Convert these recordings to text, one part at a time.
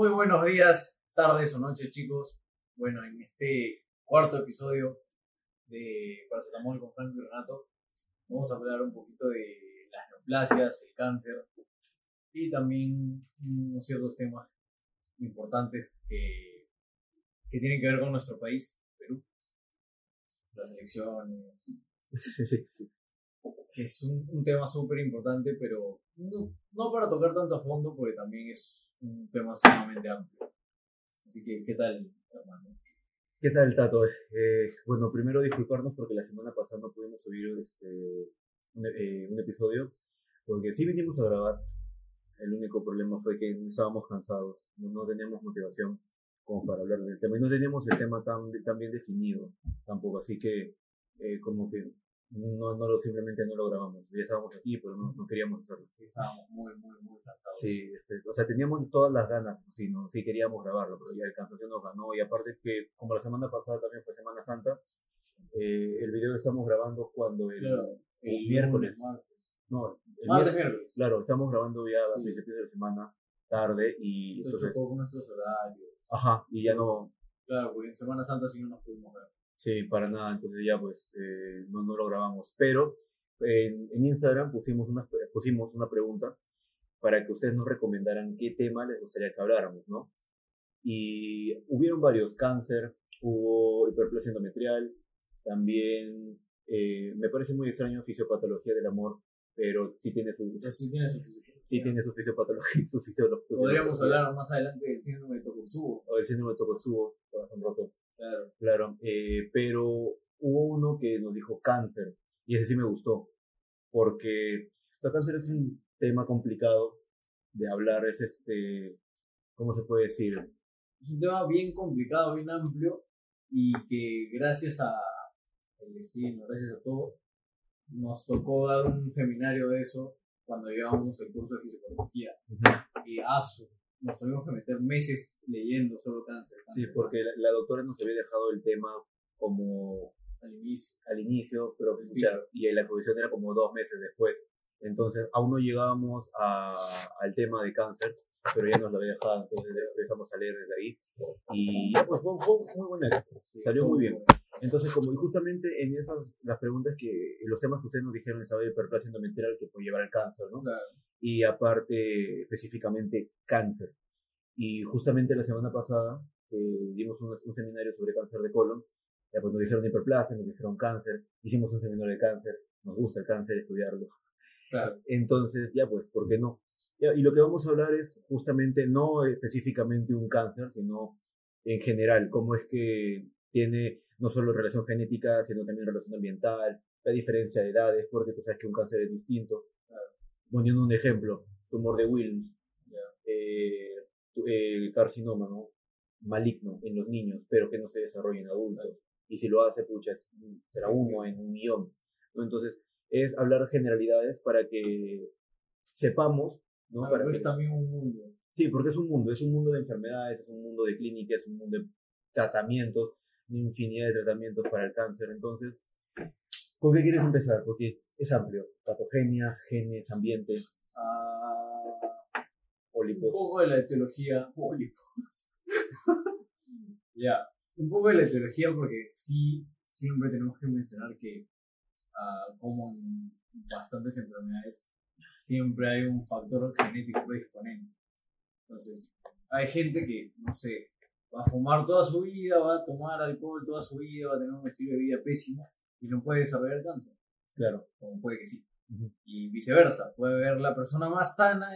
Muy buenos días, tardes o noches, chicos. Bueno, en este cuarto episodio de Paracetamol con Franco y Renato, vamos a hablar un poquito de las neoplasias, el cáncer y también unos ciertos temas importantes que, que tienen que ver con nuestro país, Perú. Las elecciones, que es un, un tema súper importante, pero no, no para tocar tanto a fondo, porque también es un tema sumamente amplio. Así que, ¿qué tal, hermano? ¿Qué tal, Tato? Eh, bueno, primero disculparnos porque la semana pasada no pudimos subir este, un, eh, un episodio, porque sí vinimos a grabar. El único problema fue que estábamos cansados, no, teníamos motivación como para hablar del tema y no teníamos el tema tan, tan bien definido tampoco, así que eh, como que no, no lo, simplemente no lo grabamos. Ya estábamos aquí, pero no, no queríamos hacerlo. Estábamos muy, muy, muy cansados. Sí, este, o sea, teníamos todas las ganas, sí, ¿no? sí queríamos grabarlo, pero ya el cansancio nos ganó. Y aparte que, como la semana pasada también fue Semana Santa, eh, el video lo estamos grabando cuando el, Claro, el miércoles. martes. No, el Martes, miércoles. Claro, estamos grabando ya Sí. a principios de la semana, tarde, y Entonces entonces, chocó con nuestros horarios. ajá, y ya no, Claro, porque en Semana Santa sí no nos pudimos ver. Sí, para nada, entonces ya pues eh, no, no lo grabamos. Pero en, en Instagram pusimos una, pusimos una pregunta para que ustedes nos recomendaran qué tema les gustaría que habláramos, ¿no? Y hubieron varios, cáncer, hubo hiperplasia endometrial, también eh, me parece muy extraño fisiopatología del amor, pero sí tiene su, Pero sí tiene su sí tiene su fisiopatología, su Podríamos hablar más adelante del síndrome de Tokotsubo. O el síndrome de Tokotsubo, corazón roto. Claro. Claro, eh, pero hubo uno que nos dijo cáncer y ese sí me gustó porque el cáncer es un tema complicado de hablar, es este, ¿cómo se puede decir? Es un tema bien complicado, bien amplio y que gracias a el destino, gracias a todo, nos tocó dar un seminario de eso cuando llevábamos el curso de fisiopatología. Y asu, nos tuvimos que meter meses leyendo solo cáncer. Sí, cáncer, porque cáncer, la, la doctora nos había dejado el tema como al inicio. al inicio, pero Sí. pucha, y la comisión era como dos meses después. Entonces, aún no llegábamos a, al tema de cáncer, pero ya nos lo había dejado, entonces empezamos a leer desde ahí. Y ya, pues fue, fue muy buena, salió muy bien. Entonces, como y justamente en esas, las preguntas que, los temas que ustedes nos dijeron, estaba hiperplasia endometrial que puede llevar al cáncer, ¿no? Claro. Y aparte, específicamente, cáncer. Y justamente la semana pasada eh, dimos un, un seminario sobre cáncer de colon. Ya pues nos dijeron hiperplasia, nos dijeron cáncer. Hicimos un seminario de cáncer. Nos gusta el cáncer, estudiarlo. Claro. Entonces, ya pues, ¿por qué no? Y lo que vamos a hablar es justamente no específicamente un cáncer, sino en general, cómo es que tiene no solo relación genética, sino también relación ambiental, la diferencia de edades, porque tú sabes que un cáncer es distinto. Poniendo un ejemplo, tumor de Wilms, Ya. eh, eh, carcinoma, ¿no? Maligno en los niños, pero que no se desarrolla en adultos. Y si lo hace, pucha, es- será uno en un millón. ¿no? Entonces, es hablar generalidades para que sepamos, ¿no? Para es que- también un mundo. Sí, porque es un mundo, es un mundo de enfermedades, es un mundo de clínica, es un mundo de tratamientos, infinidad de tratamientos para el cáncer. Entonces, ¿con qué quieres empezar? Porque es amplio, patogenia, genes, ambiente, Ah, un pólipos. poco de la etiología. Pólipos. ya, un poco de la etiología porque sí, siempre tenemos que mencionar que, ah, como en bastantes enfermedades, siempre hay un factor genético predisponente. Entonces, hay gente que, no sé, va a fumar toda su vida, va a tomar alcohol toda su vida, va a tener un estilo de vida pésimo y no puede desarrollar cáncer, Claro. como puede que sí y viceversa. Puede ver la persona más sana,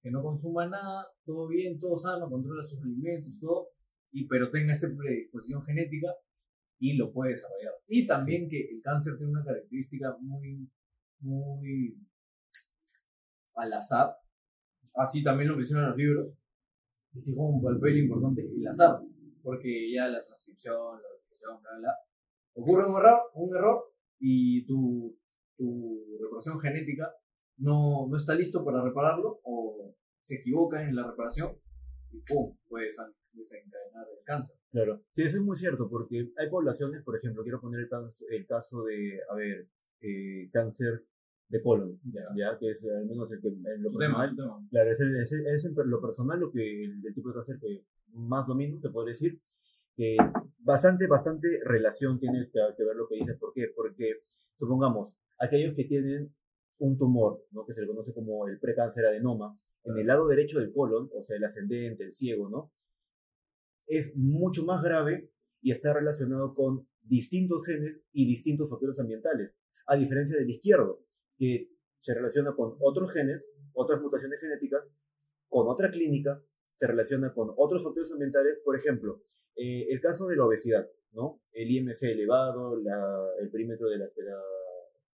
que no consuma nada, todo bien, todo sano, controla sus alimentos, todo, y, pero tenga esta predisposición genética y lo puede desarrollar. Y también que el cáncer tiene una característica muy, muy al azar, así también lo mencionan los libros, y sí juega un papel importante el azar, porque ya la transcripción, la replicación, bla, bla, ocurre un error, un error y tu, tu reparación genética no, no está listo para repararlo o se equivoca en la reparación y ¡pum! puede san- desencadenar el cáncer. Claro, sí, eso es muy cierto, porque hay poblaciones, por ejemplo, quiero poner el caso, el caso de, a ver, eh, cáncer de colon, Ya. ya que es al menos el que en lo Tu tema, personal, tu tema. Claro, es, el- es, el- es en lo personal lo que el, el tipo de cáncer que más domino, te puedo decir, que bastante, bastante relación tiene que, ver lo que dices. ¿Por qué? Porque, supongamos, aquellos que tienen un tumor, ¿no? que se le conoce como el precáncer adenoma, en el lado derecho del colon, o sea, el ascendente, el ciego, ¿no? Es mucho más grave y está relacionado con distintos genes y distintos factores ambientales, a diferencia del izquierdo, que se relaciona con otros genes, otras mutaciones genéticas, con otra clínica, se relaciona con otros factores ambientales, por ejemplo, eh, el caso de la obesidad, ¿no? El IMC elevado, la- el perímetro de la, de la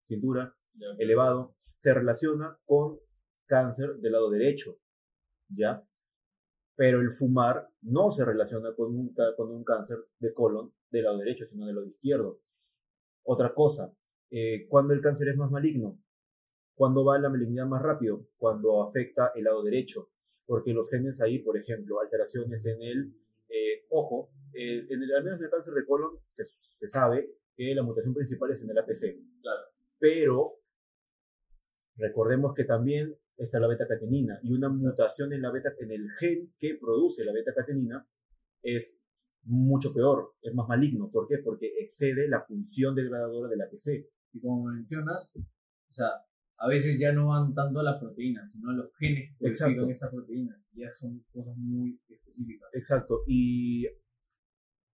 cintura elevado, se relaciona con cáncer del lado derecho, ¿ya? Pero el fumar no se relaciona con un, ca- con un cáncer de colon del lado derecho, sino del lado izquierdo. Otra cosa, eh, cuando el cáncer es más maligno, cuando va la malignidad más rápido, cuando afecta el lado derecho, porque los genes ahí, por ejemplo, alteraciones en el eh, ojo, eh, en el, al menos en el cáncer de colon se, se sabe que la mutación principal es en el APC, Claro. pero recordemos que también está la beta-catenina y una mutación en, la beta, en el gen que produce la beta-catenina es mucho peor, es más maligno. ¿Por qué? Porque excede la función degradadora del APC. Y como mencionas, o sea, a veces ya no van tanto a las proteínas, sino a los genes que codifican estas proteínas. Ya son cosas muy específicas. Exacto. Y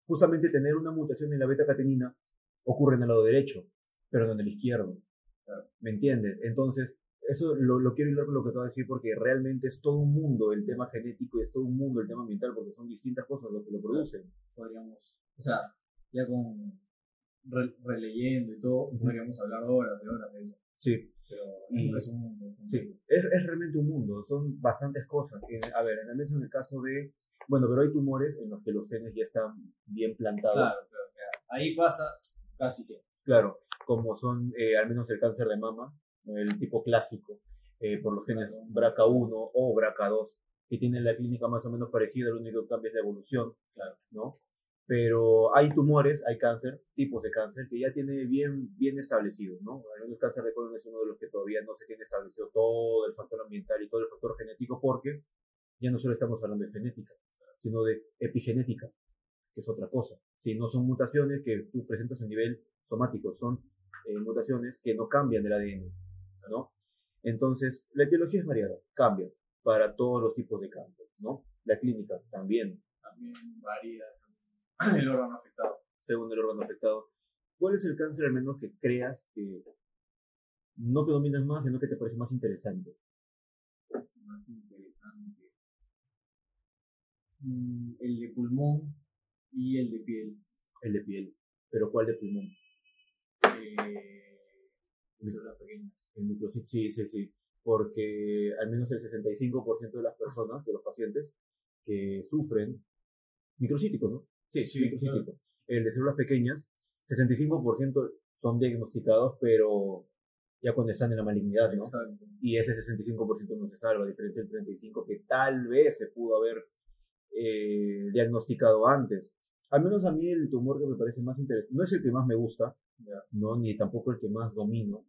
justamente tener una mutación en la beta-catenina ocurre en el lado derecho, pero no en el izquierdo. Claro. ¿Me entiendes? Entonces, eso lo, lo quiero hilar con lo que acabo de decir porque realmente es todo un mundo el tema genético y es todo un mundo el tema ambiental porque son distintas cosas lo que lo producen. Podríamos, o sea, ya con re- releyendo y todo, podríamos hablar horas de horas de eso. Sí, Pero Y- es un mundo. sí. Es, es realmente un mundo, son bastantes cosas. Eh, a ver, al menos en el caso de... Bueno, pero hay tumores en los que los genes ya están bien plantados. Claro, claro, claro. Ahí pasa casi siempre. Claro, como son eh, al menos el cáncer de mama, el tipo clásico, eh, por los genes BRCA1 o BRCA2, que tienen la clínica más o menos parecida, lo único que cambia es la evolución, Claro. ¿no? Pero hay tumores, hay cáncer, tipos de cáncer que ya tiene bien, bien establecido, ¿no? El cáncer de colon es uno de los que todavía no se tiene establecido todo el factor ambiental y todo el factor genético, porque ya no solo estamos hablando de genética, sino de epigenética, que es otra cosa. Si no son mutaciones que tú presentas a nivel somático, son eh, mutaciones que no cambian el ADN, ¿no? Entonces, la etiología es variada, cambia para todos los tipos de cáncer, ¿no? La clínica también, También varía el órgano afectado. según el órgano afectado. ¿Cuál es el cáncer al menos que creas que no te dominas más, sino que te parece más interesante? Más interesante. Mm, el de pulmón y el de piel. El de piel. ¿Pero cuál de pulmón? Eh, células pequeñas. El microcit, sí, sí, sí. Porque al menos el 65% de las personas, de los pacientes que sufren, microcítico, ¿no? Sí, Sí, microcítico. El de células pequeñas, 65% son diagnosticados, pero ya cuando están en la malignidad, ¿no? Exacto. Y ese 65% no se salva, a diferencia del 35% que tal vez se pudo haber eh, diagnosticado antes. Al menos a mí el tumor que me parece más interesante, no es el que más me gusta, no, ni tampoco el que más domino,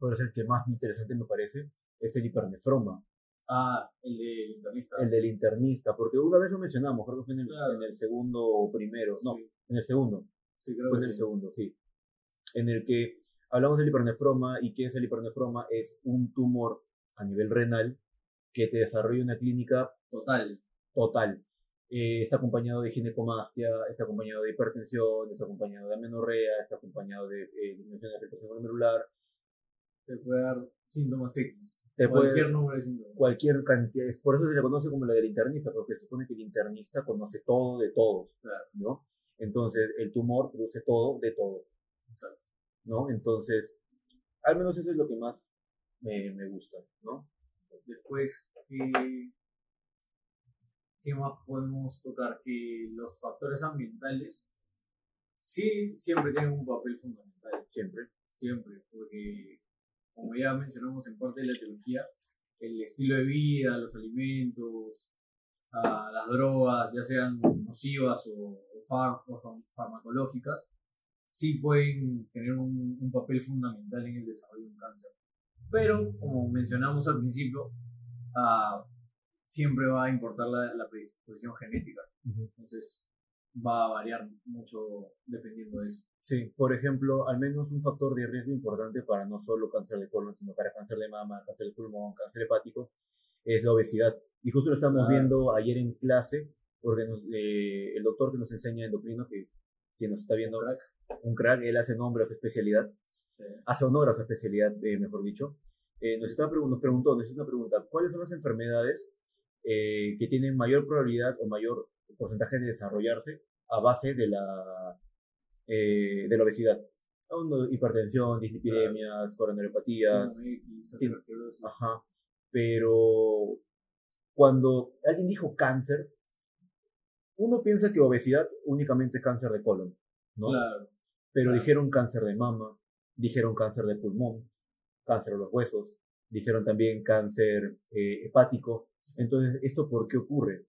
pero es el que más interesante me parece, es el hipernefroma, Ah, el del internista. el del internista, porque una vez lo mencionamos, creo que fue en el, Claro. en el segundo o primero, no, Sí, en el segundo, sí, creo fue en que el sí. segundo, sí, en el que hablamos del hipernefroma y qué es el hipernefroma, es un tumor a nivel renal que te desarrolla una clínica Total. total. Eh, está acompañado de ginecomastia, está acompañado de hipertensión, está acompañado de amenorrea, está acompañado de eh, disminución de afectación glomerular, Te puede dar síntomas X. Te puede- Cualquier número de síntomas. cualquier cantidad. es- Por eso se le conoce como la del internista, porque se supone que el internista conoce todo de todos, Claro. ¿no? Entonces, el tumor produce todo de todo, Exacto. ¿no? Entonces, al menos eso es lo que más me, me gusta, ¿no? Después, ¿qué, ¿qué más podemos tocar? Que los factores ambientales sí siempre tienen un papel fundamental. Siempre. Siempre. Porque, como ya mencionamos en parte de la teología, el estilo de vida, los alimentos, las drogas, ya sean nocivas o, o far- o far- farmacológicas, sí pueden tener un, un papel fundamental en el desarrollo de un cáncer. Pero, como mencionamos al principio, ah, siempre va a importar la, la predisposición genética. Entonces, va a variar mucho dependiendo de eso. Sí, por ejemplo, al menos un factor de riesgo importante para no solo cáncer de colon, sino para cáncer de mama, cáncer de pulmón, cáncer hepático, es la obesidad. Y justo lo estamos viendo ayer en clase, porque eh, el doctor que nos enseña endocrino, que si nos está viendo, un crack, un crack él hace nombre a su especialidad, hace honor a su especialidad, eh, mejor dicho, eh, nos, está, nos preguntó, nos hizo una pregunta, ¿cuáles son las enfermedades que tienen mayor probabilidad o mayor porcentaje de desarrollarse a base de la eh, de la obesidad. Hipertensión, dislipidemias, coronariopatías. Sí, ajá. Pero cuando alguien dijo cáncer, uno piensa que obesidad únicamente es cáncer de colon, ¿no? Claro. Pero dijeron cáncer de mama, dijeron cáncer de pulmón, cáncer de los huesos, dijeron también cáncer eh, hepático. Entonces, ¿esto por qué ocurre?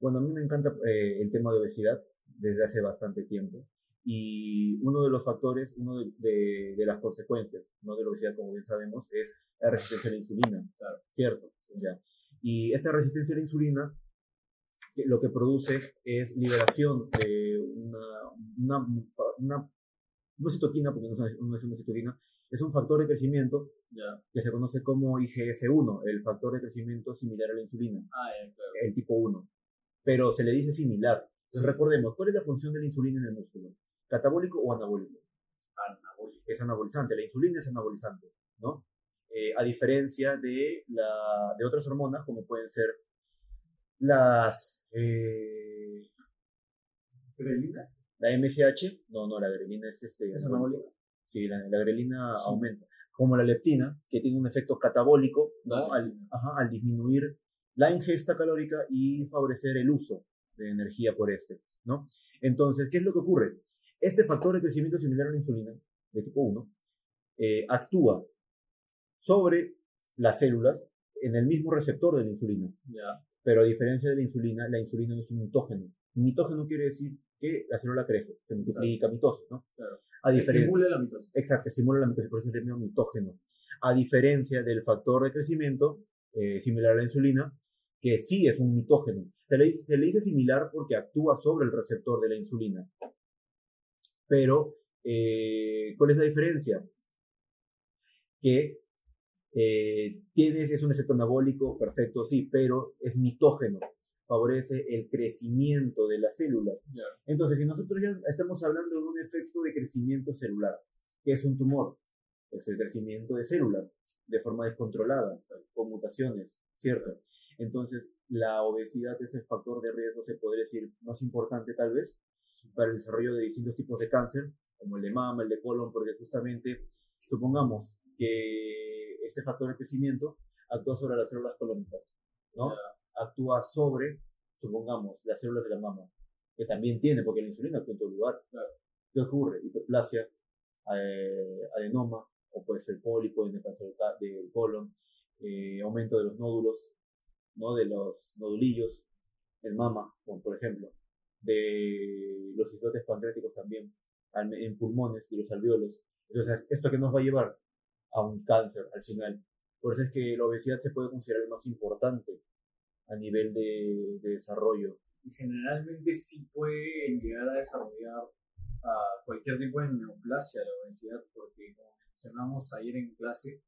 Bueno, a mí me encanta eh, el tema de obesidad desde hace bastante tiempo. Y uno de los factores, uno de, de, las consecuencias ¿no? de la obesidad, como bien sabemos, es la resistencia a la insulina, ¿cierto? Ya. Y esta resistencia a la insulina lo que produce es liberación de una, una, una, una citoquina, porque no es una citoquina, es un factor de crecimiento que se conoce como IGF-1, el factor de crecimiento similar a la insulina, ah, el tipo 1. Pero se le dice similar. Entonces recordemos, ¿cuál es la función de la insulina en el músculo? ¿Catabólico o anabólico? Anabólico. Es anabolizante, la insulina es anabolizante, ¿no? Eh, a diferencia de, la, de otras hormonas, como pueden ser las... Eh, ¿Grelina? La MSH, no, no, la grelina es este... ¿Es anabólica? Sí, la, grelina aumenta. Como la leptina, que tiene un efecto catabólico, ¿no? Al, ajá, al disminuir la ingesta calórica y favorecer el uso de energía por este, ¿no? Entonces, ¿qué es lo que ocurre? Este factor de crecimiento similar a la insulina, de tipo 1, eh, actúa sobre las células en el mismo receptor de la insulina. Pero a diferencia de la insulina, la insulina no es un mitógeno. Mitógeno quiere decir que la célula crece, se multiplica, mitosis, ¿no? Claro. A estimula la mitosis. Exacto, estimula la mitosis, por eso es el término mitógeno. A diferencia del factor de crecimiento eh, similar a la insulina, que sí es un mitógeno. Se le, se le dice similar porque actúa sobre el receptor de la insulina. Pero, eh, ¿cuál es la diferencia? Que eh, tienes, es un efecto anabólico, perfecto, sí, pero es mitógeno, favorece el crecimiento de las células. Entonces, si nosotros ya estamos hablando de un efecto de crecimiento celular, que es un tumor, es el crecimiento de células de forma descontrolada, con mutaciones, ¿cierto? Entonces, la obesidad es el factor de riesgo, se podría decir, más importante tal vez, para el desarrollo de distintos tipos de cáncer, como el de mama, el de colon, porque justamente supongamos que este factor de crecimiento actúa sobre las células colónicas, ¿no? Actúa sobre, supongamos, las células de la mama, que también tiene, porque la insulina actúa en todo lugar. ¿Qué ocurre? Hiperplasia, eh, adenoma, o puede ser pólipo en el cáncer del colon, eh, aumento de los nódulos, ¿no? De los nodulillos, el mama, como por ejemplo de los islotes pancreáticos también, en pulmones y los alveolos. Entonces, ¿esto que nos va a llevar? A un cáncer al final. Por eso es que la obesidad se puede considerar más importante a nivel de, desarrollo. Y generalmente sí puede llegar a desarrollar a cualquier tipo de neoplasia la obesidad, porque como mencionamos ayer en clase,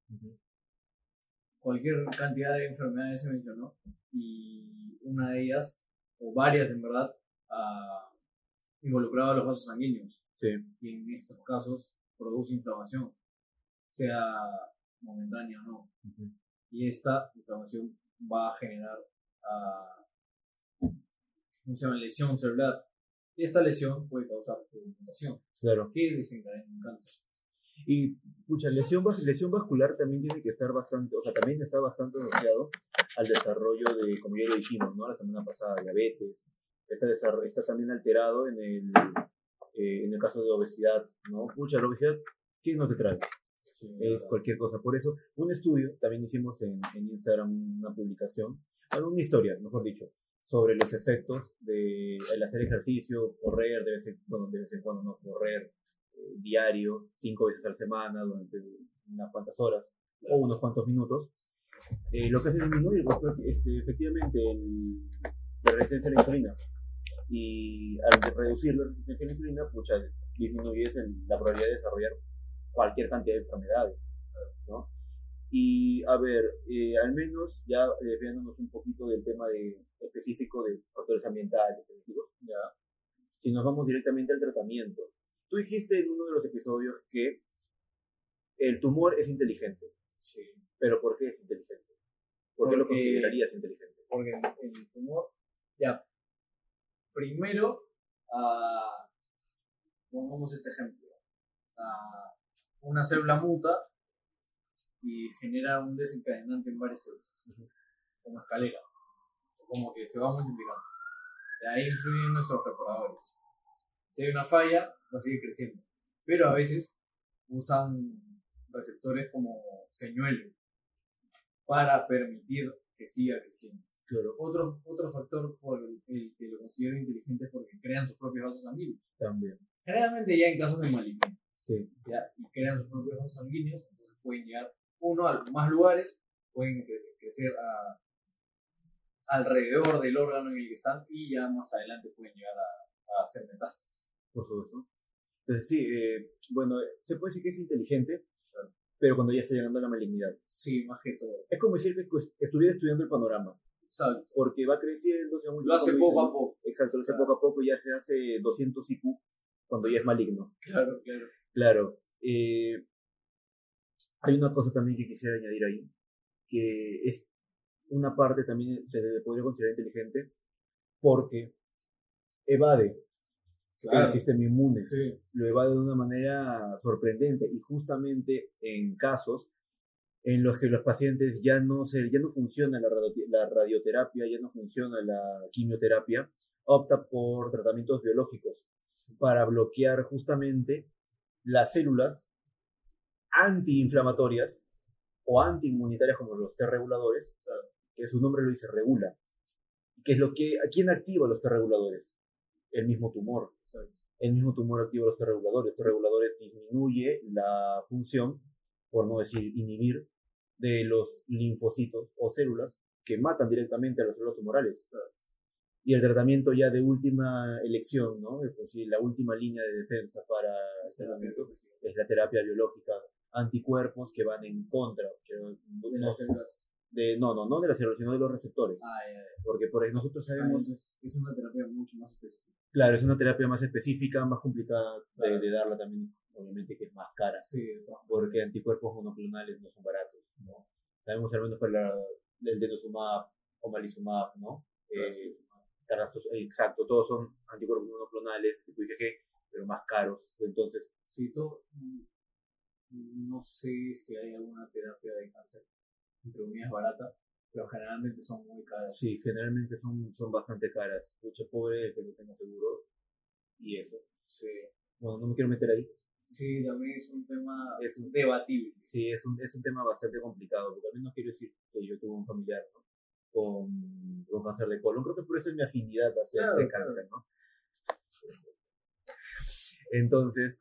cualquier cantidad de enfermedades se mencionó y una de ellas, o varias en verdad, uh, involucrado a los vasos sanguíneos. Sí. Y en estos casos produce inflamación, sea momentánea o no. Y esta inflamación va a generar uh, llama? lesión celular. Y esta lesión puede causar mutación. Claro. Que desencadena un cáncer. Y, pucha, lesión, lesión vascular también tiene que estar bastante, o sea, también está bastante asociado al desarrollo de, como ya lo dijimos, ¿no? La semana pasada, diabetes, está, está también alterado en el, eh, en el caso de obesidad, ¿no? Mucha obesidad, ¿qué no te trae? es cualquier cosa. Por eso, un estudio, también hicimos en, en Instagram una publicación, una historia, mejor dicho, sobre los efectos de el hacer ejercicio, correr, de vez en, bueno, de vez en cuando no correr, eh, diario, cinco veces a la semana, durante unas cuantas horas, o unos cuantos minutos, eh, lo que hace es disminuir este, efectivamente el, la resistencia a la insulina. Y al reducir la resistencia a la insulina, pucha, disminuyes la probabilidad de desarrollar cualquier cantidad de enfermedades. ¿no? Y a ver, eh, al menos ya desviándonos un poquito del tema de, específico de factores ambientales, ya, si nos vamos directamente al tratamiento. Tú dijiste en uno de los episodios que el tumor es inteligente. Sí. Pero ¿por qué es inteligente? ¿Por qué lo considerarías inteligente? Porque el, tumor, ya, primero, uh, pongamos este ejemplo, uh, una célula muta y genera un desencadenante en varias células, como escalera, como que se va multiplicando. De ahí influyen nuestros reparadores. Si hay una falla, va a seguir creciendo. Pero a veces usan receptores como señuelo para permitir que siga creciendo. Claro. Otro, otro factor por el, que lo considero inteligente es porque crean sus propios vasos sanguíneos. También. Generalmente ya en casos de malignidad. Sí. ¿ya? Y crean sus propios vasos sanguíneos, entonces pueden llegar uno a más lugares, pueden crecer a, alrededor del órgano en el que están y ya más adelante pueden llegar a, a hacer metástasis. Por supuesto. Entonces, sí, eh, bueno, se puede decir que es inteligente, pero cuando ya está llegando a la malignidad. Sí, más que todo. Es como decir que pues, estuviera estudiando el panorama. Exacto. Porque va creciendo. Según lo hace poco a poco. Exacto, lo hace poco a poco, ya se hace 200 IQ cuando ya es maligno. Claro, claro. Claro. Eh, hay una cosa también que quisiera añadir ahí, que es una parte también se le podría considerar inteligente porque evade el sistema inmune. Lo evade de una manera sorprendente y justamente en casos en los que los pacientes ya no, se, ya no funciona la, la radioterapia, ya no funciona la quimioterapia, opta por tratamientos biológicos para bloquear justamente las células antiinflamatorias o antiinmunitarias como los T reguladores, que su nombre lo dice regula. ¿Qué es lo que, ¿A quién activa los T reguladores? El mismo tumor. El mismo tumor activa los T reguladores. T reguladores disminuye la función, por no decir inhibir, de los linfocitos o células que matan directamente a las células tumorales. Y el tratamiento ya de última elección, ¿no? Pues, la última línea de defensa para el tratamiento es la terapia biológica anticuerpos que van en contra de las células. De, no, no, no de las células, sino de los receptores. Ah, Porque por nosotros sabemos... es, una terapia mucho más específica. Claro, es una terapia más específica, más complicada de, darla también, obviamente que es más cara. Sí, porque anticuerpos monoclonales no son baratos, ¿no? Sabemos al menos para el denosumab o malizumab, ¿no? Eh, exacto, todos son anticuerpos monoclonales, tipo IgG, pero más caros. Entonces, sí, todo, no sé si hay alguna terapia de cáncer, entre comillas, barata, pero generalmente son muy caras. Sí, generalmente son, son bastante caras. Mucho pobre que no tenga seguro. Y eso. Sí. Bueno, no me quiero meter ahí. Sí, también es un tema es un, debatible. Sí, es un, es un tema bastante complicado, porque también no quiero decir que yo tuve un familiar con, con, cáncer de colon. Creo que por eso es mi afinidad hacia este cáncer, ¿no? Entonces,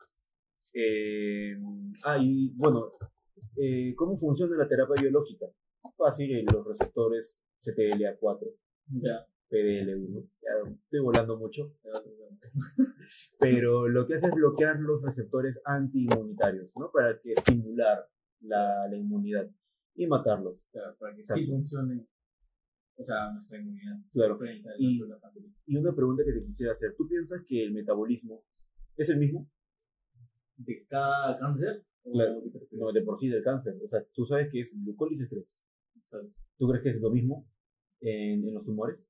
eh, ah, y bueno, eh, ¿cómo funciona la terapia biológica? Fácil, los receptores CTLA4, ya. PDL1, ya estoy volando mucho, pero lo que hace es bloquear los receptores antiinmunitarios, ¿no? Para que estimular la, la inmunidad y matarlos. para que sí funcione o sea, nuestra inmunidad. Claro. Y, y, una pregunta que te quisiera hacer, ¿tú piensas que el metabolismo es el mismo? de cada cáncer? Claro, no, de por sí del cáncer. O sea, tú sabes que es glucólisis 3. Exacto. ¿Tú crees que es lo mismo en, en los tumores?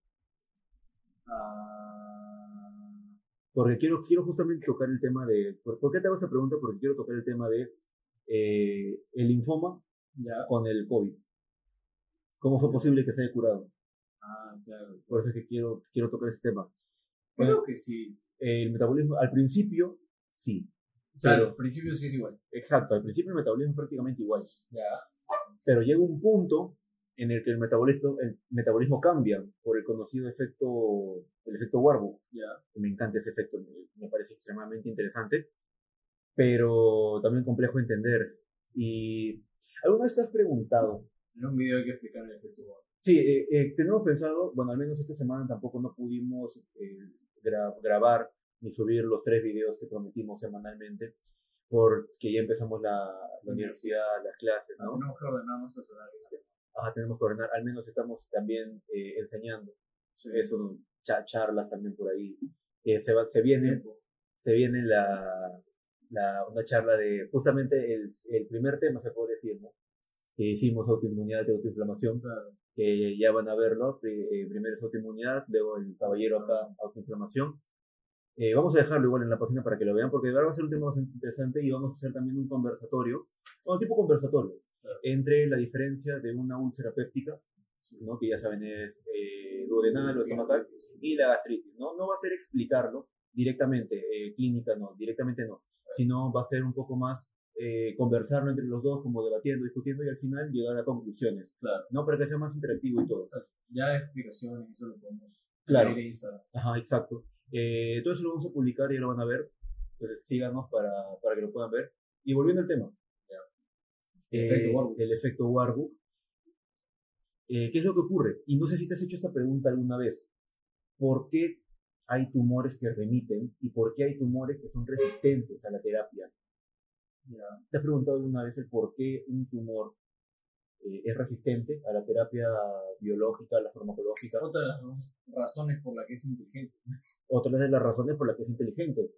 Porque quiero, quiero justamente tocar el tema de... ¿por, qué te hago esta pregunta? Porque quiero tocar el tema de eh, el linfoma ya. con el COVID. ¿Cómo fue posible que se haya curado? Ah, claro. Por eso es que quiero, quiero tocar ese tema. Creo que sí. El metabolismo, al principio, sí. Claro, al principio sí es igual. Exacto, al principio el metabolismo es prácticamente igual. Ya. Pero llega un punto en el que el metabolismo, el metabolismo cambia por el conocido efecto, el efecto Warburg. Ya. Me encanta ese efecto, me, parece extremadamente interesante, pero también complejo de entender. Y ¿Alguna vez te has preguntado? En un video hay que explicar el efecto Warburg. Sí, eh, eh, tenemos pensado, bueno, al menos esta semana tampoco no pudimos eh, gra- grabar ni subir los tres videos que prometimos semanalmente, porque ya empezamos la, la universidad, las clases, ¿no? Tenemos que ordenar nuestros horarios. Ajá, tenemos que ordenar, al menos estamos también eh, enseñando, Sí. eso, cha- charlas también por ahí. Eh, se, va, se viene, se viene la, la, una charla de justamente el, el primer tema, se puede decir, ¿no? Que hicimos autoinmunidad y autoinflamación, Claro. que ya van a verlo. Eh, primero es autoinmunidad, luego el caballero acá, autoinflamación. Eh, vamos a dejarlo igual en la página para que lo vean, porque de verdad va a ser un tema bastante interesante y vamos a hacer también un conversatorio, bueno, tipo conversatorio, Claro. entre la diferencia de una úlcera péptica, ¿no? que ya saben es eh, duodenal o estomacal, y la gastritis. ¿no? no va a ser explicarlo directamente, eh, clínica no, directamente no, sino va a ser un poco más eh, conversarlo entre los dos, como debatiendo, discutiendo y al final llegar a conclusiones, Claro. ¿no? Para que sea más interactivo y todo. O sea, ya explicaciones, eso lo podemos Claro. ver en Instagram. Ajá, exacto. Eh, todo eso lo vamos a publicar y ya lo van a ver. Entonces síganos para, para que lo puedan ver. Y volviendo al tema. Ya. Eh, Efecto Warburg. El efecto Warburg. Eh, ¿Qué es lo que ocurre? Y no sé si te has hecho esta pregunta alguna vez. ¿Por qué hay tumores que remiten y por qué hay tumores que son resistentes a la terapia? ¿Te has preguntado alguna vez el por qué un tumor eh, es resistente a la terapia biológica, a la farmacológica? Otra de las razones por las que es inteligente. otras de las razones por las que es inteligente.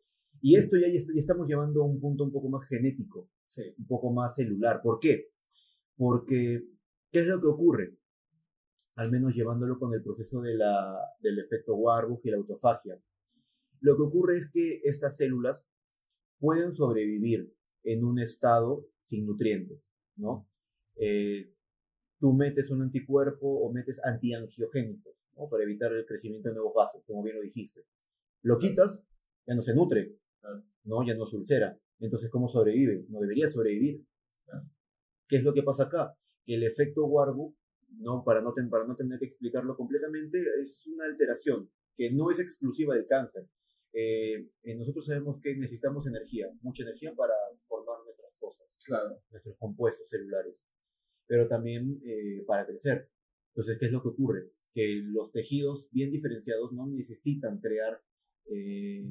Y esto ya, ya est- ya estamos llevando a un punto un poco más genético, Sí. un poco más celular. ¿Por qué? Porque, ¿qué es lo que ocurre? Al menos llevándolo con el proceso de la, del efecto Warburg y la autofagia. Lo que ocurre es que estas células pueden sobrevivir en un estado sin nutrientes, ¿no? Eh, tú metes un anticuerpo o metes antiangiogénicos, ¿no? Para evitar el crecimiento de nuevos vasos, como bien lo dijiste. Lo quitas, ya no se nutre. ¿No? Ya no se ulcera. Entonces, ¿cómo sobrevive? No debería sobrevivir. ¿Qué es lo que pasa acá? Que el efecto Warburg, ¿no? Para, no ten- para no tener que explicarlo completamente, es una alteración que no es exclusiva del cáncer. Eh, eh, nosotros sabemos que necesitamos energía, mucha energía para formar nuestras cosas Claro. nuestros compuestos celulares, pero también eh, para crecer. Entonces, ¿qué es lo que ocurre? Que los tejidos bien diferenciados no necesitan crear, eh,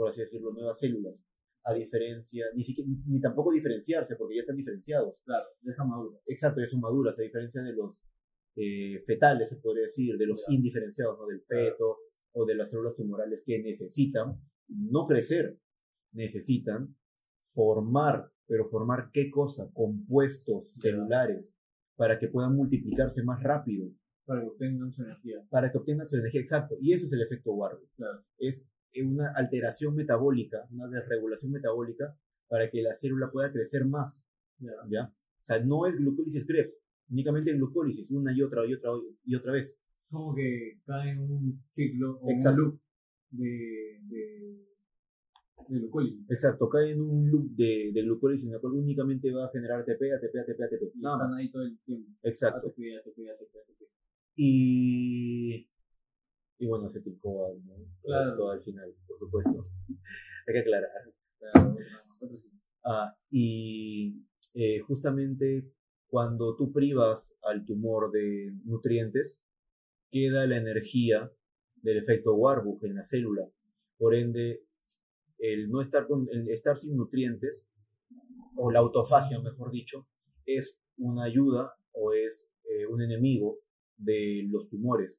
por así decirlo, nuevas células, a diferencia, ni, siquiera, ni tampoco diferenciarse, porque ya están diferenciados. Claro. Ya está maduro. Exacto, ya son maduras, a diferencia de los eh, fetales, se podría decir, de los Ya. indiferenciados, ¿no? del Claro. feto o de las células tumorales que necesitan no crecer, necesitan formar, pero formar qué cosa? Compuestos Ya. celulares para que puedan multiplicarse más rápido, Para que obtengan su energía. para que obtengan su energía exacto. Y eso es el efecto Warburg. Claro. Es una alteración metabólica, una desregulación metabólica para que la célula pueda crecer más. Ya. ¿ya? O sea, no es glucólisis Krebs, únicamente glucólisis, una y otra y otra y otra vez. Como que cae en un ciclo o Exacto. un loop de, de, de glucólisis. Exacto, cae en un loop de, de glucólisis en el cual únicamente va a generar ATP, ATP, ATP, ATP. Y Nada están más. ahí todo el tiempo. Exacto. ATP, ATP, ATP, ATP. Y, y bueno, acetilcoa, ¿no? Claro. Todo al final, por supuesto. Hay que aclarar. Claro. Ah, y eh, justamente cuando tú privas al tumor de nutrientes, queda la energía del efecto Warburg en la célula. Por ende, el no estar, con, el estar sin nutrientes, o la autofagia, mejor dicho, es una ayuda o es eh, un enemigo de los tumores.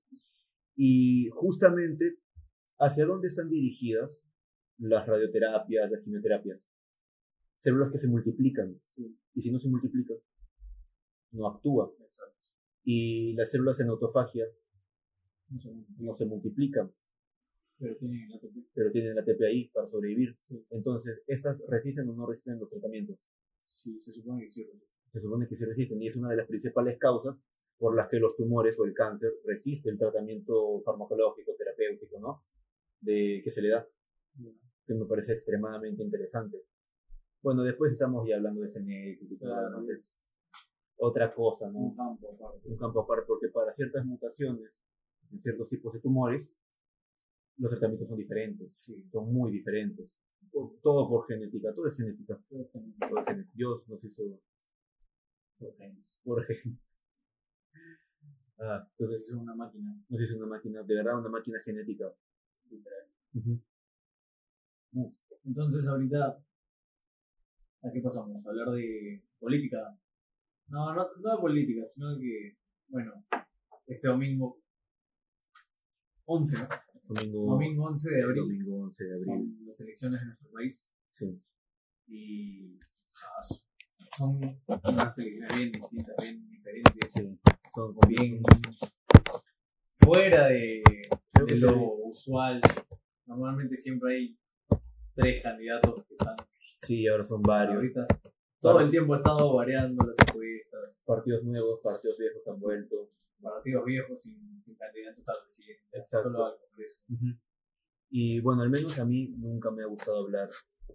Y justamente, ¿hacia dónde están dirigidas las radioterapias, las quimioterapias? Células que se multiplican. Sí, Y si no se multiplican, no actúa. exacto. Y las células en autofagia No sé, no- se multiplican, pero tienen el ATP. pero tienen la ATP ahí para sobrevivir. Sí. Entonces, ¿estas resisten o no resisten los tratamientos? Sí, se supone que sí resiste. Se supone que sí resisten y es una de las principales causas por las que los tumores o el cáncer resiste el tratamiento farmacológico, terapéutico, ¿no? De, que se le da, que me parece extremadamente interesante. Bueno, después estamos ya hablando de genética y todo Claro. es otra cosa, ¿no? Un campo aparte. un campo aparte, porque para ciertas mutaciones en ciertos tipos de tumores, los tratamientos son diferentes, Sí, son muy diferentes. Por- todo por genética, todo es genética. todo es genética. Dios nos hizo Por genes. por ejemplo. Ah, entonces es una máquina. no sé si es una máquina, de verdad una máquina genética. literal. Ujú. Entonces ahorita, ¿a qué pasamos? ¿A hablar de política? No, no, no de política, sino que, bueno, este domingo 11, ¿no? Domingo, Domingo 11 de abril domingo 11 de abril. son las elecciones de nuestro país Sí. y ah, son unas elecciones bien distintas, bien diferentes, sí. Son bien fuera de, lo usual. Normalmente siempre hay tres candidatos que están Sí, ahora son varios. ahorita. Todo el tiempo ha estado variando las encuestas, Partidos nuevos, partidos viejos que han vuelto. partidos viejos sin, sin candidatos a presidencia, Exacto. solo al Congreso. Y bueno, al menos a mí nunca me ha gustado hablar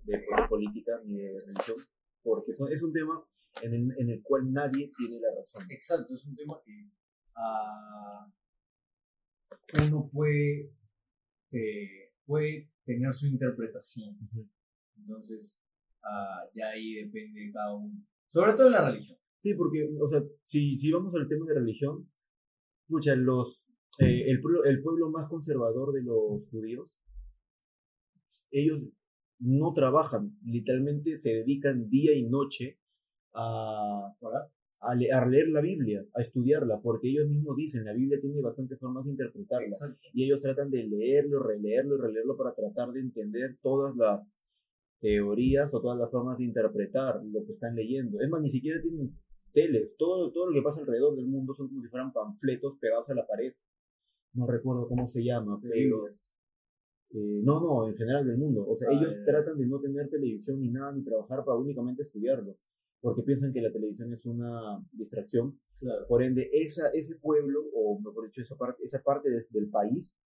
de pol- política ni de religión, porque son- es un tema en el, en el cual nadie tiene la razón. Exacto, es un tema que ah, uno puede, eh, puede tener su interpretación. Entonces, ah, ya ahí depende de cada uno. Sobre todo en la religión. Sí, porque, o sea, si, si vamos al tema de religión, escucha, los, eh, el, pueblo, el pueblo más conservador de los judíos, ellos no trabajan, literalmente se dedican día y noche a, a, le- a leer la Biblia, a estudiarla, porque ellos mismos dicen, la Biblia tiene bastantes formas de interpretarla. Exacto. y ellos tratan de leerlo, releerlo y releerlo para tratar de entender todas las teorías o todas las formas de interpretar lo que están leyendo. Es más, ni siquiera tienen teles, todo, todo lo que pasa alrededor del mundo son como si fueran panfletos pegados a la pared. No recuerdo cómo se llama, pero... Eh, no, no, en general del mundo. O sea, Ah, ellos tratan de no tener televisión ni nada, ni trabajar para únicamente estudiarlo, porque piensan que la televisión es una distracción Claro. por ende, esa, ese pueblo, o mejor dicho, esa parte, esa parte de- del país,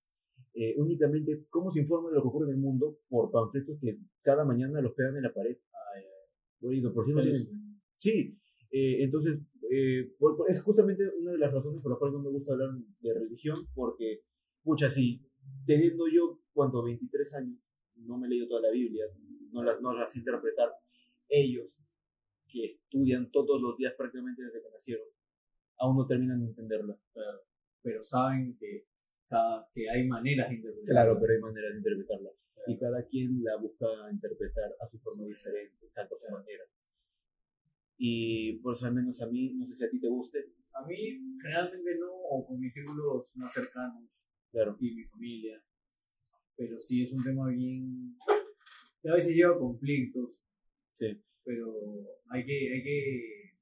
eh, únicamente cómo se informa de lo que ocurre en el mundo por panfletos que cada mañana los pegan en la pared. Oído, por si no tienen- Sí, eh, entonces, eh, por- por- es justamente una de las razones por las cuales no me gusta hablar de religión, porque, pucha, sí, teniendo yo, cuando 23 años, no me he leído toda la Biblia, no las, no las interpretar, ellos, que estudian todos los días prácticamente desde que nacieron, aún no terminan de entenderla. Claro. Pero saben que, cada, que hay maneras de interpretar. Claro, pero hay maneras de interpretarla. Y cada quien la busca interpretar a su forma diferente, exacto, a su manera. Y por eso al menos a mí, no sé si a ti te guste, A mí, generalmente no, o con mis círculos más cercanos claro. y mi familia. Pero sí es un tema bien. que a veces lleva conflictos, Sí, pero hay que, hay que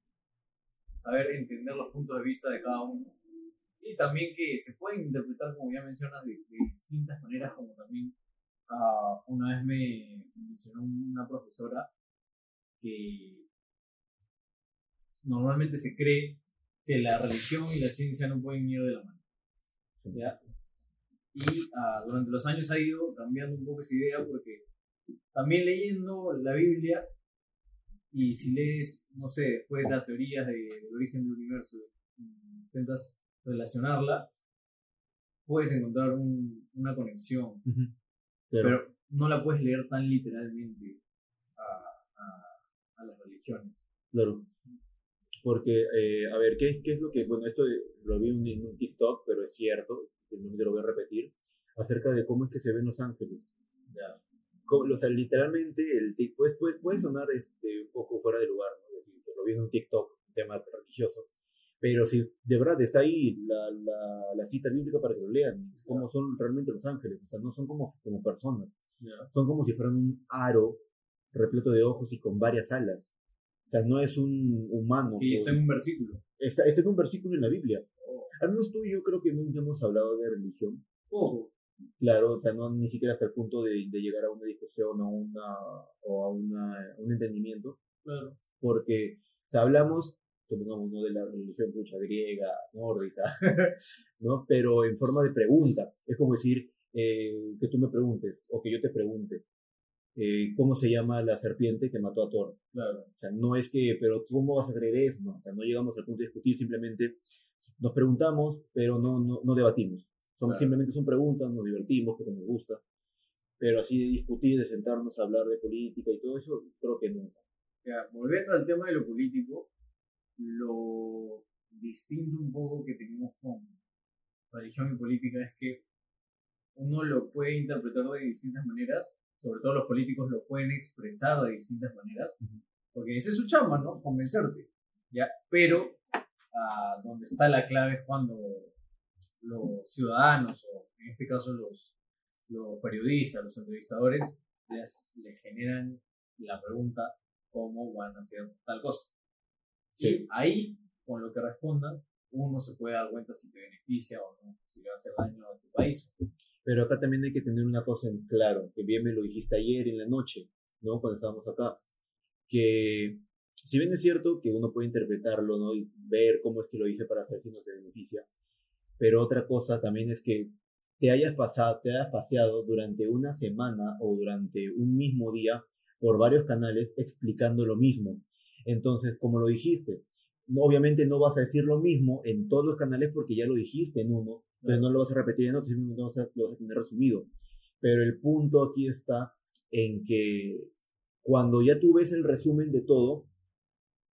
saber entender los puntos de vista de cada uno. Y también que se pueden interpretar, como ya mencionas, de, de distintas maneras, como también ah, una vez me mencionó una profesora que normalmente se cree que la religión y la ciencia no pueden ir de la mano. ¿ya? Y ah, durante los años ha ido cambiando un poco esa idea porque también leyendo la Biblia y si lees, no sé, después las teorías de- del origen del universo, intentas relacionarla, puedes encontrar un- una conexión. Claro. pero no la puedes leer tan literalmente a, a- a las religiones. Claro. Porque, eh, a ver, ¿qué, ¿qué es lo que, bueno, esto lo vi en un- TikTok, pero es cierto, no me lo voy a repetir, acerca de cómo es que se ven los ángeles. Ya. Como- o sea, literalmente, el pues, pues, puede sonar este, un poco fuera de lugar, ¿no? decir, que lo vi en un TikTok, un tema religioso, pero si de verdad está ahí la, la, la cita bíblica para que lo lean, cómo son realmente los ángeles, o sea, no son como, como personas, son como si fueran un aro repleto de ojos y con varias alas. O sea, no es un humano. Y está en un versículo. está, está en un versículo en la Biblia. Oh, Al menos tú y yo creo que nunca hemos hablado de religión. Ojo, Claro, o sea, no ni siquiera hasta el punto de, de llegar a una discusión o, una, o a, una, un entendimiento. claro. Porque o sea, hablamos, supongamos, ¿no? de la religión pucha, griega, nórdica, ¿no? Pero en forma de pregunta. Es como decir eh, que tú me preguntes o que yo te pregunte. eh, ¿Cómo se llama la serpiente que mató a Thor? Claro. O sea, no es que, pero ¿tú ¿cómo vas a creer eso? No, o sea, no llegamos al punto de discutir, simplemente nos preguntamos, pero no, no, no debatimos. Son, Claro. Simplemente son preguntas, nos divertimos, porque nos gusta. Pero así de discutir, de sentarnos a hablar de política y todo eso, creo que nunca. Ya, volviendo al tema de lo político, lo distinto un poco que tenemos con religión y política es que uno lo puede interpretar de distintas maneras, sobre todo los políticos lo pueden expresar de distintas maneras, porque ese es su chamba, ¿no? Convencerte, ¿ya? Pero uh, donde está la clave es cuando los ciudadanos, o en este caso los, los periodistas, los entrevistadores, les, les generan la pregunta cómo van a hacer tal cosa. Sí. ahí, con lo que respondan, uno se puede dar cuenta si te beneficia o no, si le va a hacer daño a tu país. Pero acá también hay que tener una cosa en claro, que bien me lo dijiste ayer en la noche, ¿no? Cuando estábamos acá, que si bien es cierto que uno puede interpretarlo, ¿no? Y ver cómo es que lo hice para saber si nos beneficia, pero otra cosa también es que te hayas pasado, te hayas paseado durante una semana o durante un mismo día por varios canales explicando lo mismo. Entonces, como lo dijiste, obviamente no vas a decir lo mismo en todos los canales porque ya lo dijiste en uno, entonces no lo vas a repetir en otro, vas a, lo vas a tener resumido. Pero el punto aquí está en que cuando ya tú ves el resumen de todo,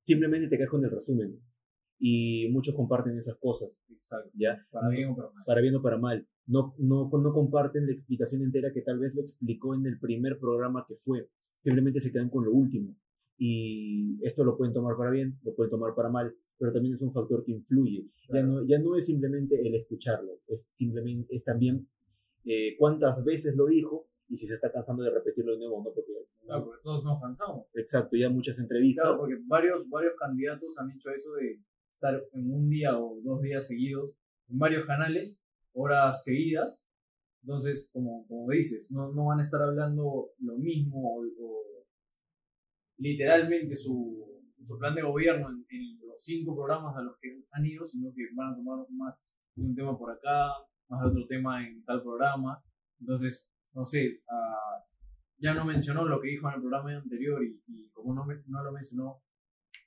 simplemente te quedas con el resumen. Y muchos comparten esas cosas. Exacto. ¿ya? Para bien o para mal. Para bien o para mal. No, no, no comparten la explicación entera que tal vez lo explicó en el primer programa que fue. Simplemente se quedan con lo último. Y esto lo pueden tomar para bien, lo pueden tomar para mal, pero también es un factor que influye. Ya, no, ya no es simplemente el escucharlo, es simplemente, es también eh, cuántas veces lo dijo y si se está cansando de repetirlo de nuevo o no. Porque, claro, porque todos nos cansamos. Exacto, ya muchas entrevistas. Claro, porque varios, varios candidatos han hecho eso de estar en un día o dos días seguidos en varios canales, horas seguidas. Entonces, como, como dices, no, no van a estar hablando lo mismo o, literalmente su, su, plan de gobierno en, los cinco programas a los que han ido, sino que van a tomar más de un tema por acá, más de otro tema en tal programa. Entonces, no sé, uh, ya no mencionó lo que dijo en el programa anterior y, y como no, no lo mencionó,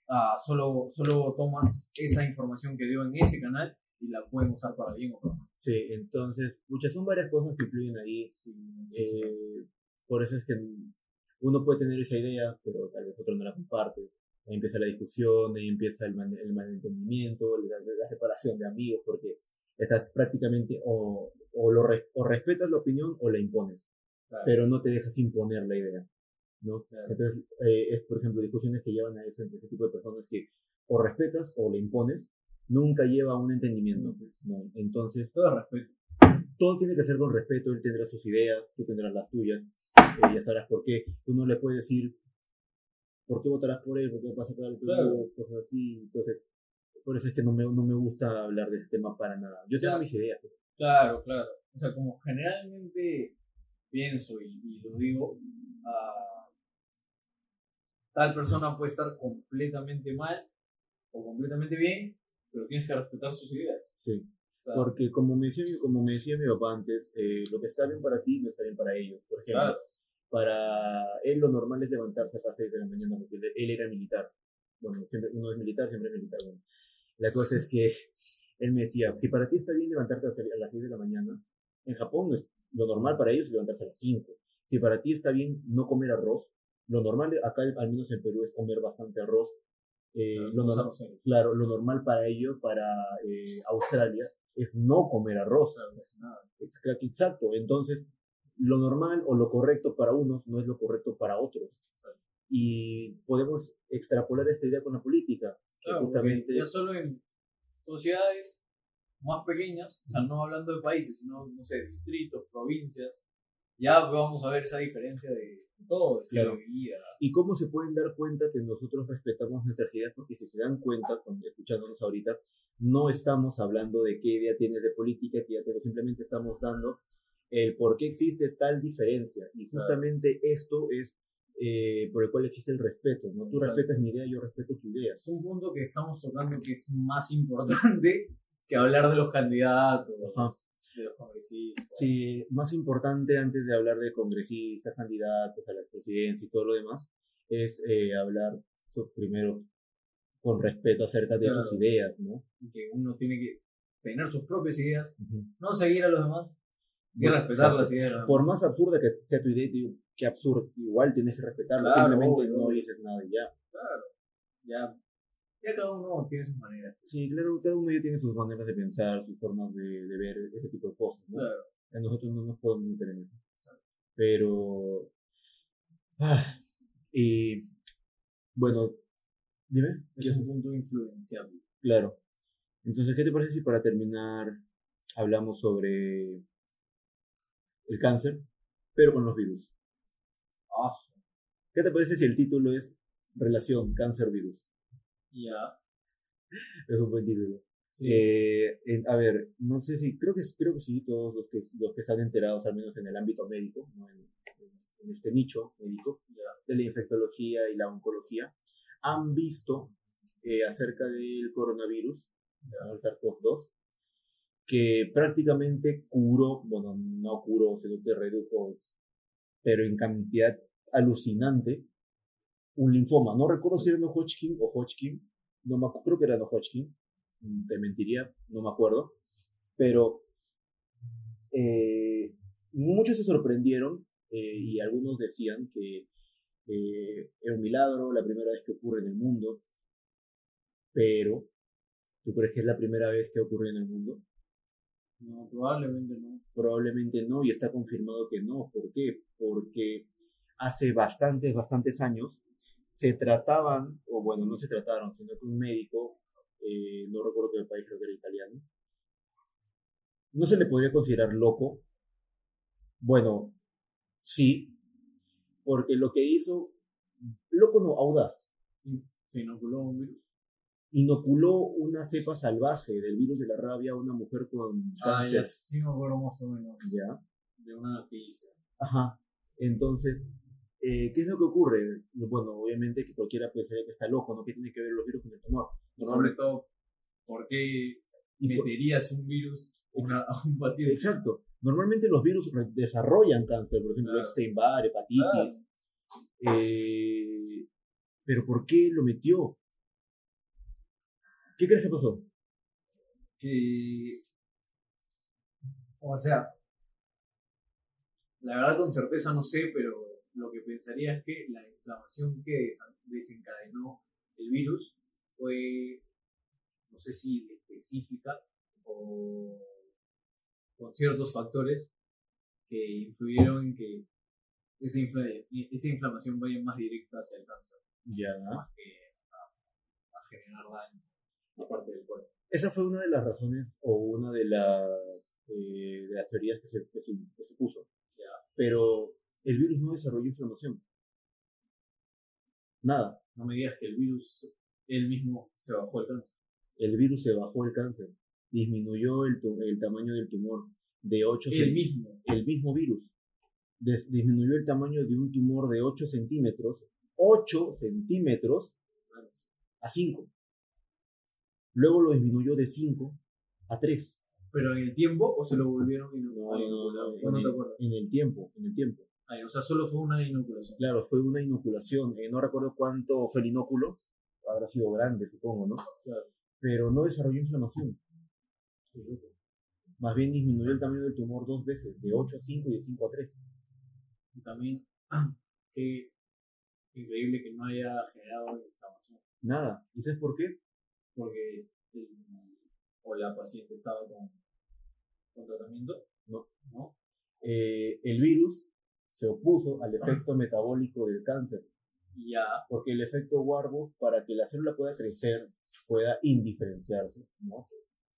uh, solo, solo tomas esa información que dio en ese canal y la pueden usar para bien o para mal. Sí, entonces, muchas son varias cosas que influyen ahí. eh, por eso es que uno puede tener esa idea, pero tal vez otro no la comparte. Ahí empieza la discusión, ahí empieza el, mal, el malentendimiento, la, la, separación de amigos, porque estás prácticamente o, o, lo, o respetas la opinión o la impones, pero no te dejas imponer la idea. ¿No? Entonces, eh, es, por ejemplo, discusiones que llevan a eso entre ese tipo de personas que o respetas o le impones, nunca lleva a un entendimiento. ¿no? Entonces, todo respeto. Todo tiene que ser con respeto, él tendrá sus ideas, tú tendrás las tuyas, eh, ya sabrás por qué. Tú no le puedes decir, ¿por qué votarás por él? ¿Por qué vas a sacar claro. Cosas así. Entonces, por eso es que no me, no me gusta hablar de ese tema para nada. Yo tengo mis ideas. Claro, claro. O sea, como generalmente pienso y, y lo digo, uh, tal persona puede estar completamente mal o completamente bien, pero tienes que respetar sus ideas. Sí. Porque como me, decía, como me decía mi papá antes, eh, lo que está bien para ti no está bien para ellos. Por ejemplo, para él lo normal es levantarse a las 6 de la mañana porque él era militar. Bueno, siempre, uno es militar, siempre es militar. Bueno. La cosa es que él me decía, si para ti está bien levantarte a las 6 de la mañana, en Japón lo normal para ellos es levantarse a las 5. Si para ti está bien no comer arroz, lo normal acá, al menos en Perú, es comer bastante arroz. Eh, lo normal, claro, lo normal para ellos, para eh, Australia, es no comer arroz. Exacto. Entonces, lo normal o lo correcto para unos no es lo correcto para otros. Y podemos extrapolar esta idea con la política. justamente... Ya solo en sociedades más pequeñas, o sea, no hablando de países, sino, no sé, distritos, provincias, ya vamos a ver esa diferencia de todo, estilo de vida. ¿Y cómo se pueden dar cuenta que nosotros respetamos nuestras ideas? Porque si se dan cuenta, escuchándonos ahorita, no estamos hablando de qué idea tienes de política, que ya tengo, simplemente estamos dando el por qué existe tal diferencia. Y justamente esto es eh, por el cual existe el respeto, ¿no? Tú respetas mi idea, yo respeto tu idea. Es un punto que estamos tocando que es más importante que hablar de los candidatos, de los congresistas. Sí, más importante antes de hablar de congresistas, candidatos a la presidencia y todo lo demás, es eh, hablar primero con respeto acerca de tus ideas, ¿no? Que uno tiene que tener sus propias ideas, no seguir a los demás y respetar las ideas. Por más absurda que sea tu idea, qué absurdo, igual tienes que respetarla, simplemente no dices nada y ya. Claro, ya Ya cada uno tiene sus maneras. Sí, claro, cada uno ya tiene sus maneras de pensar, sus formas de, de ver ese tipo de cosas, ¿no? Claro. A nosotros no nos podemos meter en eso. Exacto. Pero. Ah, y. Bueno, dime. Es un punto influenciable. Claro. Entonces, ¿qué te parece si para terminar hablamos sobre el cáncer, pero con los virus? Ah, ¿Qué te parece si el título es Relación cáncer-virus? Ya. Es un buen título. Sí. Eh, a ver, no sé si, creo que, creo que sí, todos los que, los que están enterados, al menos en el ámbito médico, ¿no? en, en- en este nicho médico, de la infectología y la oncología, han visto eh, acerca del coronavirus, ¿no? el SARS-CoV-2, que prácticamente curó, bueno, no curó, sino que redujo, pero en cantidad alucinante, un linfoma. No recuerdo si era no Hodgkin o Hodgkin, no me, creo que era no Hodgkin, mm, te mentiría, no me acuerdo, pero eh, muchos se sorprendieron eh, y algunos decían que eh, era un milagro, la primera vez que ocurre en el mundo, pero ¿tú crees que es la primera vez que ocurre en el mundo? No, probablemente no. Probablemente no, y está confirmado que no. ¿Por qué? Porque hace bastantes, bastantes años se trataban, o bueno, no se trataron, sino que un médico, eh, no recuerdo qué país, creo que era italiano, no se le podría considerar loco. Bueno, sí, porque lo que hizo, loco no, audaz, Se inoculó un virus. inoculó una cepa salvaje del virus de la rabia a una mujer con Ah, cáncer. ya sí me acuerdo más o menos ¿Ya? de una noticia. Ajá. Entonces, eh, ¿qué es lo que ocurre? Bueno, obviamente que cualquiera pensaría que está loco, ¿no? ¿Qué tiene que ver los virus con el tumor? Y sobre todo, ¿por qué meterías un virus a una- a un paciente? Exacto. Normalmente los virus desarrollan cáncer, por ejemplo. Epstein-Barr, hepatitis. Eh, pero ¿por qué lo metió? ¿Qué crees que pasó? que, o sea, la verdad con certeza no sé, pero lo que pensaría es que la inflamación que desencadenó el virus fue, no sé si específica o con ciertos factores que influyeron en que esa, infla- esa inflamación vaya más directa hacia el cáncer, Ya. más que a, a generar daño a parte del cuerpo. Esa fue una de las razones o una de las, eh, de las teorías que se, que se, que se puso. Ya. Pero el virus no desarrolló inflamación. Nada. No me digas que el virus él mismo se bajó el cáncer. El virus se bajó el cáncer. Disminuyó el, el tamaño del tumor de 8 Él mismo. el mismo virus. Des- disminuyó el tamaño de un tumor de 8 centímetros. 8 centímetros a 5. Luego lo disminuyó de 5 a 3. Pero en el tiempo o se lo volvieron inu- No, no, no, ¿O en, no te el, acuerdas? en el tiempo, en el tiempo. O sea, solo fue una inoculación. Claro, fue una inoculación. eh, no recuerdo cuánto fue el inóculo. Habrá sido grande, supongo, ¿no? Claro. Pero no desarrolló inflamación. Más bien disminuyó el tamaño del tumor dos veces, de 8 a 5 y de 5 a 3. Y también, qué increíble que no haya generado inflamación. Nada. ¿Y sabes por qué? Porque el- o la paciente estaba con, con tratamiento. No. ¿No? Eh, el virus se opuso al efecto metabólico del cáncer. Ya. Porque el efecto Warburg, para que la célula pueda crecer, pueda indiferenciarse, ¿no?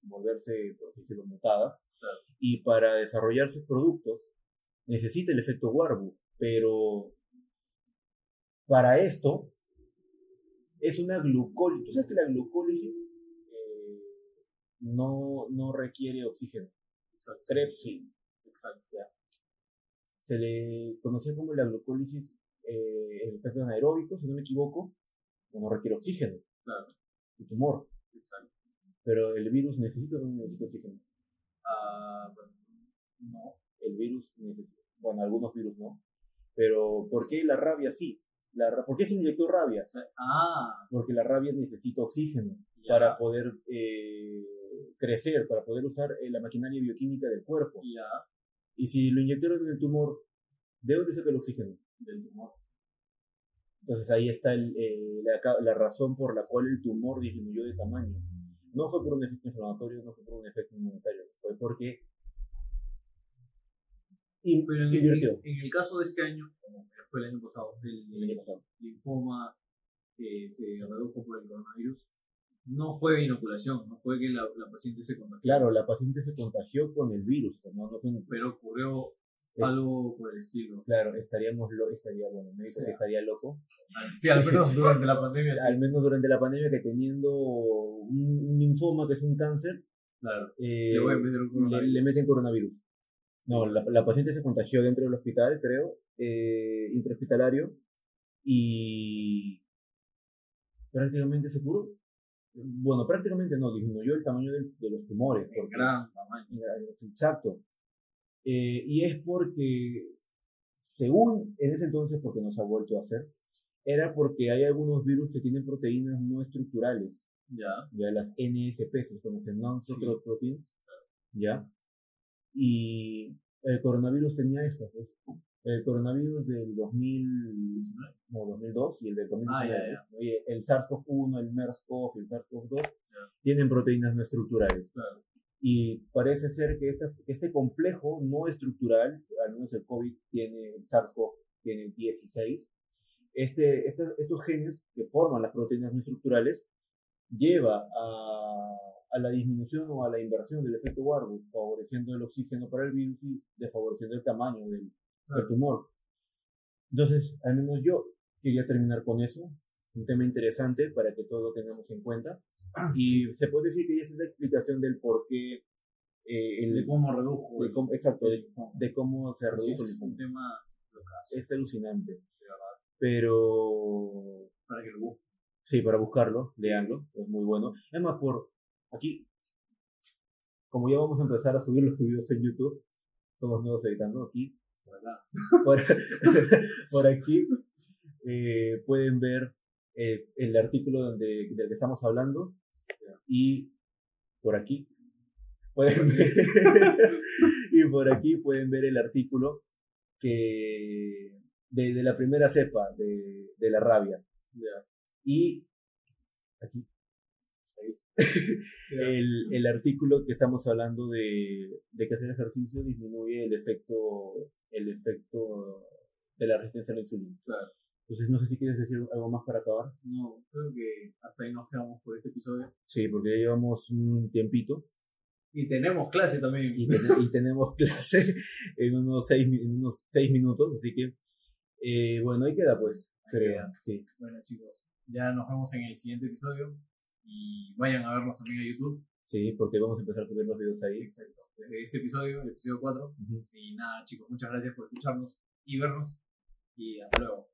volverse, por así decirlo, mutada, Claro. y para desarrollar sus productos, necesita el efecto Warburg, pero para esto es una glucólisis. Tú sabes que la glucólisis eh, no, no requiere oxígeno. Exacto. Krebs sí. Exacto. Se le conocía como la glucólisis, eh, el efecto anaeróbico, si no me equivoco, no requiere oxígeno, Claro. el tumor. Exacto. Pero el virus necesita o no necesita oxígeno. Ah, bueno, no. El virus necesita. Bueno, algunos virus no. Pero ¿por qué la rabia sí? La, ¿Por qué se inyectó rabia? Ah, Porque la rabia necesita oxígeno ya. para poder eh, crecer, para poder usar eh, la maquinaria bioquímica del cuerpo. Ya. Y si lo inyectaron en el tumor, ¿de dónde saca el oxígeno? Del tumor. Entonces ahí está el, eh, la, la razón por la cual el tumor disminuyó de tamaño. No fue por un efecto inflamatorio, no fue por un efecto inmunitario, fue porque in- Pero en el, en el caso de este año, como fue el año pasado, del el año pasado. linfoma que se redujo por el coronavirus, no fue inoculación, no fue que la, la paciente se contagió, Claro, la paciente se contagió con el virus, no, no fue pero ocurrió Es- algo por el estilo. Claro, estaríamos lo, estaría, bueno, estaría loco. Sí, al menos durante la pandemia, sí. Al menos durante la pandemia que teniendo un, un linfoma que es un cáncer, Claro. eh, le meten coronavirus. No, la, la paciente se contagió dentro del hospital, creo, eh, intrahospitalario, y prácticamente se curó. Bueno, prácticamente no, disminuyó el tamaño del- de los tumores. En porque- gran tamaño. Exacto. Eh, y es porque, según en ese entonces, porque no se ha vuelto a hacer, era porque hay algunos virus que tienen proteínas no estructurales, Ya. ya las NSP, se les conoce Non-Structural Sí. Proteins, ya. Y el coronavirus tenía estas, pues. El coronavirus del 2000, no, 2002 y el del 2019. Ah, ya, el SARS-CoV-1, el MERS-CoV el SARS-CoV-2 tienen proteínas no estructurales. Claro. Y parece ser que esta- que este complejo no estructural, al menos el COVID tiene, el SARS-CoV tiene 16, este, esta- estos genes que forman las proteínas no estructurales lleva a, a la disminución o a la inversión del efecto Warburg, favoreciendo el oxígeno para el virus y desfavoreciendo el tamaño del, del tumor. Entonces, al menos yo quería terminar con eso, un tema interesante para que todos lo tengamos en cuenta. Y se puede decir que esa es la explicación del por qué, eh, el- De cómo redujo. de cómo- exacto, de, de cómo se redujo es un tema Es alucinante. Pero Para que lo busquen. sí, para buscarlo, leanlo, es muy bueno. Además, por aquí, como ya vamos a empezar a subir los videos en YouTube, somos nuevos editando aquí. Por, por aquí eh, pueden ver eh, el artículo donde, del que estamos hablando. Y por aquí pueden ver, y por aquí pueden ver el artículo que de, de la primera cepa de, de la rabia. Y aquí el, el artículo que estamos hablando de, de que hacer ejercicio disminuye el efecto el efecto de la resistencia a la insulina. Claro. Entonces no sé si quieres decir algo más para acabar. No, creo que hasta ahí nos quedamos por este episodio. Sí, porque ya llevamos un tiempito Y tenemos clase también. y, ten- y tenemos clase en unos seis, en unos seis minutos, así que eh, bueno, ahí queda pues, Ahí creo. queda. Sí. Bueno, chicos, ya nos vemos en el siguiente episodio. Y vayan a vernos también a YouTube. sí, porque vamos a empezar a subir los videos ahí. Exacto. Desde este episodio, el episodio 4. Ujú. Y nada, chicos, muchas gracias por escucharnos y vernos. Y hasta luego.